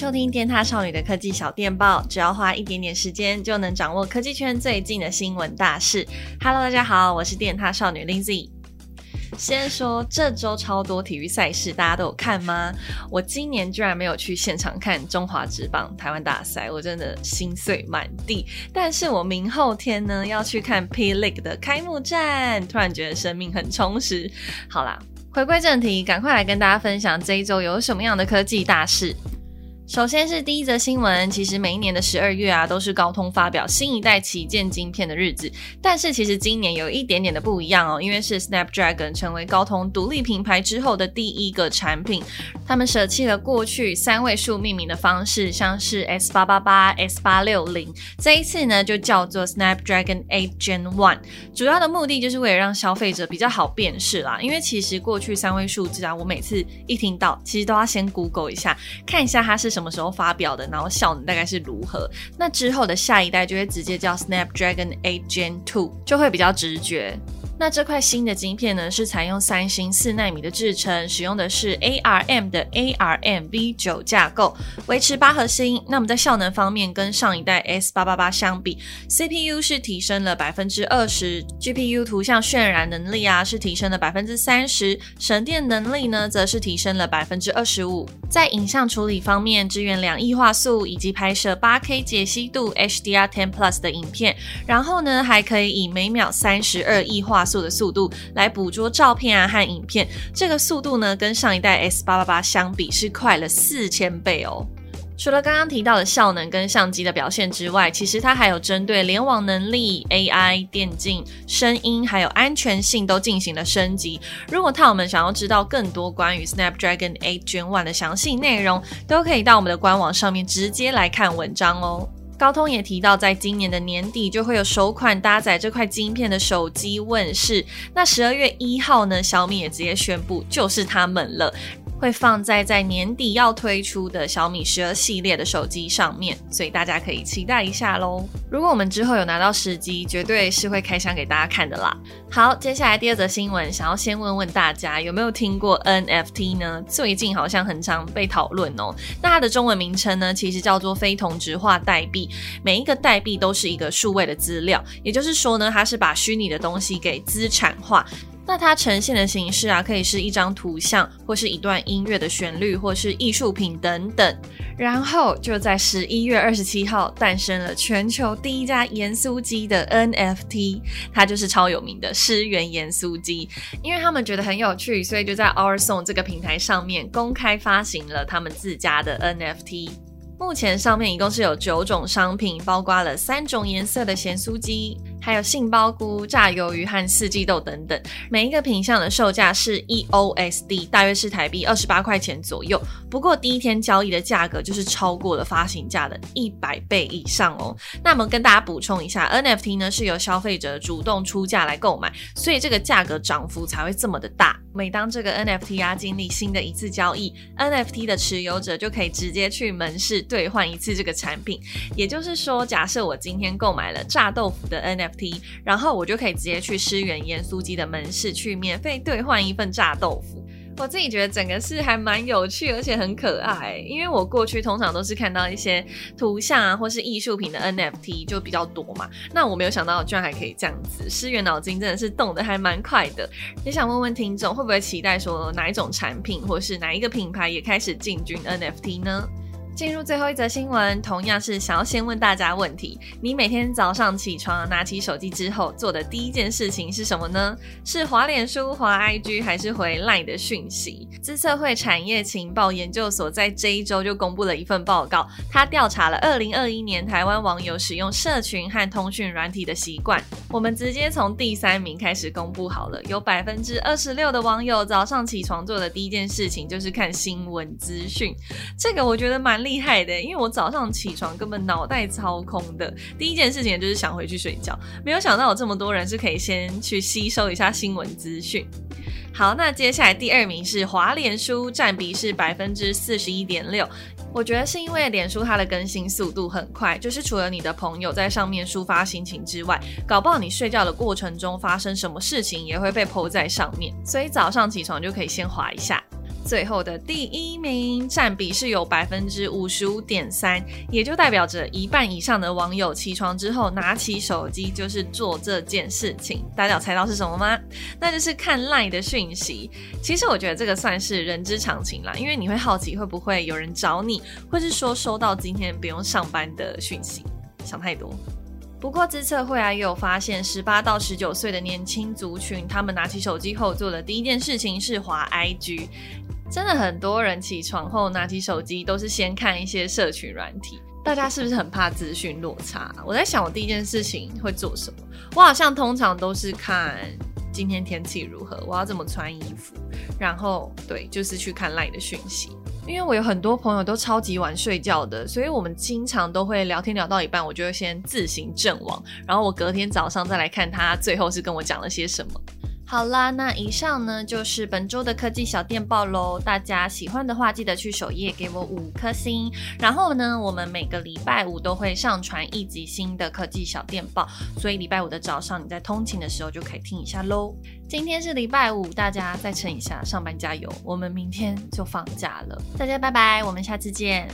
收听电塔少女的科技小电报，只要花一点点时间，就能掌握科技圈最近的新闻大事。Hello，大家好，我是电塔少女 Lindsay。先说这周超多体育赛事，大家都有看吗？我今年居然没有去现场看中华职棒台湾大赛，我真的心碎满地。但是我明后天呢要去看 P League 的开幕战，突然觉得生命很充实。好啦，回归正题，赶快来跟大家分享这一周有什么样的科技大事。首先是第一则新闻，其实每一年的十二月啊，都是高通发表新一代旗舰晶片的日子。但是其实今年有一点点的不一样哦，因为是 Snapdragon 成为高通独立品牌之后的第一个产品，他们舍弃了过去三位数命名的方式，像是 S 八八八、S 八六零，这一次呢就叫做 Snapdragon 8 Gen One，主要的目的就是为了让消费者比较好辨识啦。因为其实过去三位数字啊，我每次一听到，其实都要先 Google 一下，看一下它是什。什么时候发表的？然后效能大概是如何？那之后的下一代就会直接叫 Snapdragon 8 Gen 2，就会比较直觉。那这块新的晶片呢，是采用三星四纳米的制程，使用的是 ARM 的 ARM V9 架构，维持八核心。那么在效能方面，跟上一代 S 八八八相比，CPU 是提升了百分之二十，GPU 图像渲染能力啊是提升了百分之三十，省电能力呢则是提升了百分之二十五。在影像处理方面，支援两亿画素以及拍摄八 K 解析度 HDR10 Plus 的影片，然后呢还可以以每秒三十二亿画速的速度来捕捉照片啊和影片，这个速度呢跟上一代 S 八八八相比是快了四千倍哦。除了刚刚提到的效能跟相机的表现之外，其实它还有针对联网能力、AI、电竞、声音还有安全性都进行了升级。如果他们想要知道更多关于 Snapdragon 8 Gen 1的详细内容，都可以到我们的官网上面直接来看文章哦。高通也提到，在今年的年底就会有首款搭载这块晶片的手机问世。那十二月一号呢，小米也直接宣布，就是他们了。会放在在年底要推出的小米十二系列的手机上面，所以大家可以期待一下喽。如果我们之后有拿到时机，绝对是会开箱给大家看的啦。好，接下来第二则新闻，想要先问问大家有没有听过 NFT 呢？最近好像很常被讨论哦。那它的中文名称呢，其实叫做非同质化代币。每一个代币都是一个数位的资料，也就是说呢，它是把虚拟的东西给资产化。那它呈现的形式啊，可以是一张图像，或是一段音乐的旋律，或是艺术品等等。然后就在十一月二十七号诞生了全球第一家盐酥鸡的 NFT，它就是超有名的诗源盐酥鸡。因为他们觉得很有趣，所以就在 OurSong 这个平台上面公开发行了他们自家的 NFT。目前上面一共是有九种商品，包括了三种颜色的咸酥鸡。还有杏鲍菇、炸鱿鱼和四季豆等等，每一个品相的售价是 EOSD，大约是台币二十八块钱左右。不过第一天交易的价格就是超过了发行价的一百倍以上哦。那么跟大家补充一下，NFT 呢是由消费者主动出价来购买，所以这个价格涨幅才会这么的大。每当这个 NFT 啊经历新的一次交易，NFT 的持有者就可以直接去门市兑换一次这个产品。也就是说，假设我今天购买了炸豆腐的 NFT。T，然后我就可以直接去诗源盐酥鸡的门市去免费兑换一份炸豆腐。我自己觉得整个是还蛮有趣，而且很可爱。因为我过去通常都是看到一些图像啊，或是艺术品的 NFT 就比较多嘛。那我没有想到居然还可以这样子，诗源脑筋真的是动得还蛮快的。也想问问听众，会不会期待说哪一种产品，或是哪一个品牌也开始进军 NFT 呢？进入最后一则新闻，同样是想要先问大家问题：你每天早上起床拿起手机之后做的第一件事情是什么呢？是滑脸书、滑 IG，还是回 LINE 的讯息？资策会产业情报研究所在这一周就公布了一份报告，它调查了二零二一年台湾网友使用社群和通讯软体的习惯。我们直接从第三名开始公布好了，有百分之二十六的网友早上起床做的第一件事情就是看新闻资讯。这个我觉得蛮厉害。的，因为我早上起床根本脑袋超空的，第一件事情就是想回去睡觉。没有想到有这么多人是可以先去吸收一下新闻资讯。好，那接下来第二名是滑脸书，占比是百分之四十一点六。我觉得是因为脸书它的更新速度很快，就是除了你的朋友在上面抒发心情之外，搞不好你睡觉的过程中发生什么事情也会被 po 在上面，所以早上起床就可以先滑一下。最后的第一名占比是有百分之五十五点三，也就代表着一半以上的网友起床之后拿起手机就是做这件事情。大家有猜到是什么吗？那就是看 LINE 的讯息。其实我觉得这个算是人之常情啦，因为你会好奇会不会有人找你，或是说收到今天不用上班的讯息。想太多。不过，资策会啊也有发现，十八到十九岁的年轻族群，他们拿起手机后做的第一件事情是滑 IG。真的很多人起床后拿起手机都是先看一些社群软体。大家是不是很怕资讯落差？我在想，我第一件事情会做什么？我好像通常都是看今天天气如何，我要怎么穿衣服，然后对，就是去看 LINE 的讯息。因为我有很多朋友都超级晚睡觉的，所以我们经常都会聊天聊到一半，我就会先自行阵亡，然后我隔天早上再来看他最后是跟我讲了些什么。好啦，那以上呢就是本周的科技小电报喽。大家喜欢的话，记得去首页给我五颗星。然后呢，我们每个礼拜五都会上传一集新的科技小电报，所以礼拜五的早上你在通勤的时候就可以听一下喽。今天是礼拜五，大家再撑一下，上班加油。我们明天就放假了，大家拜拜，我们下次见。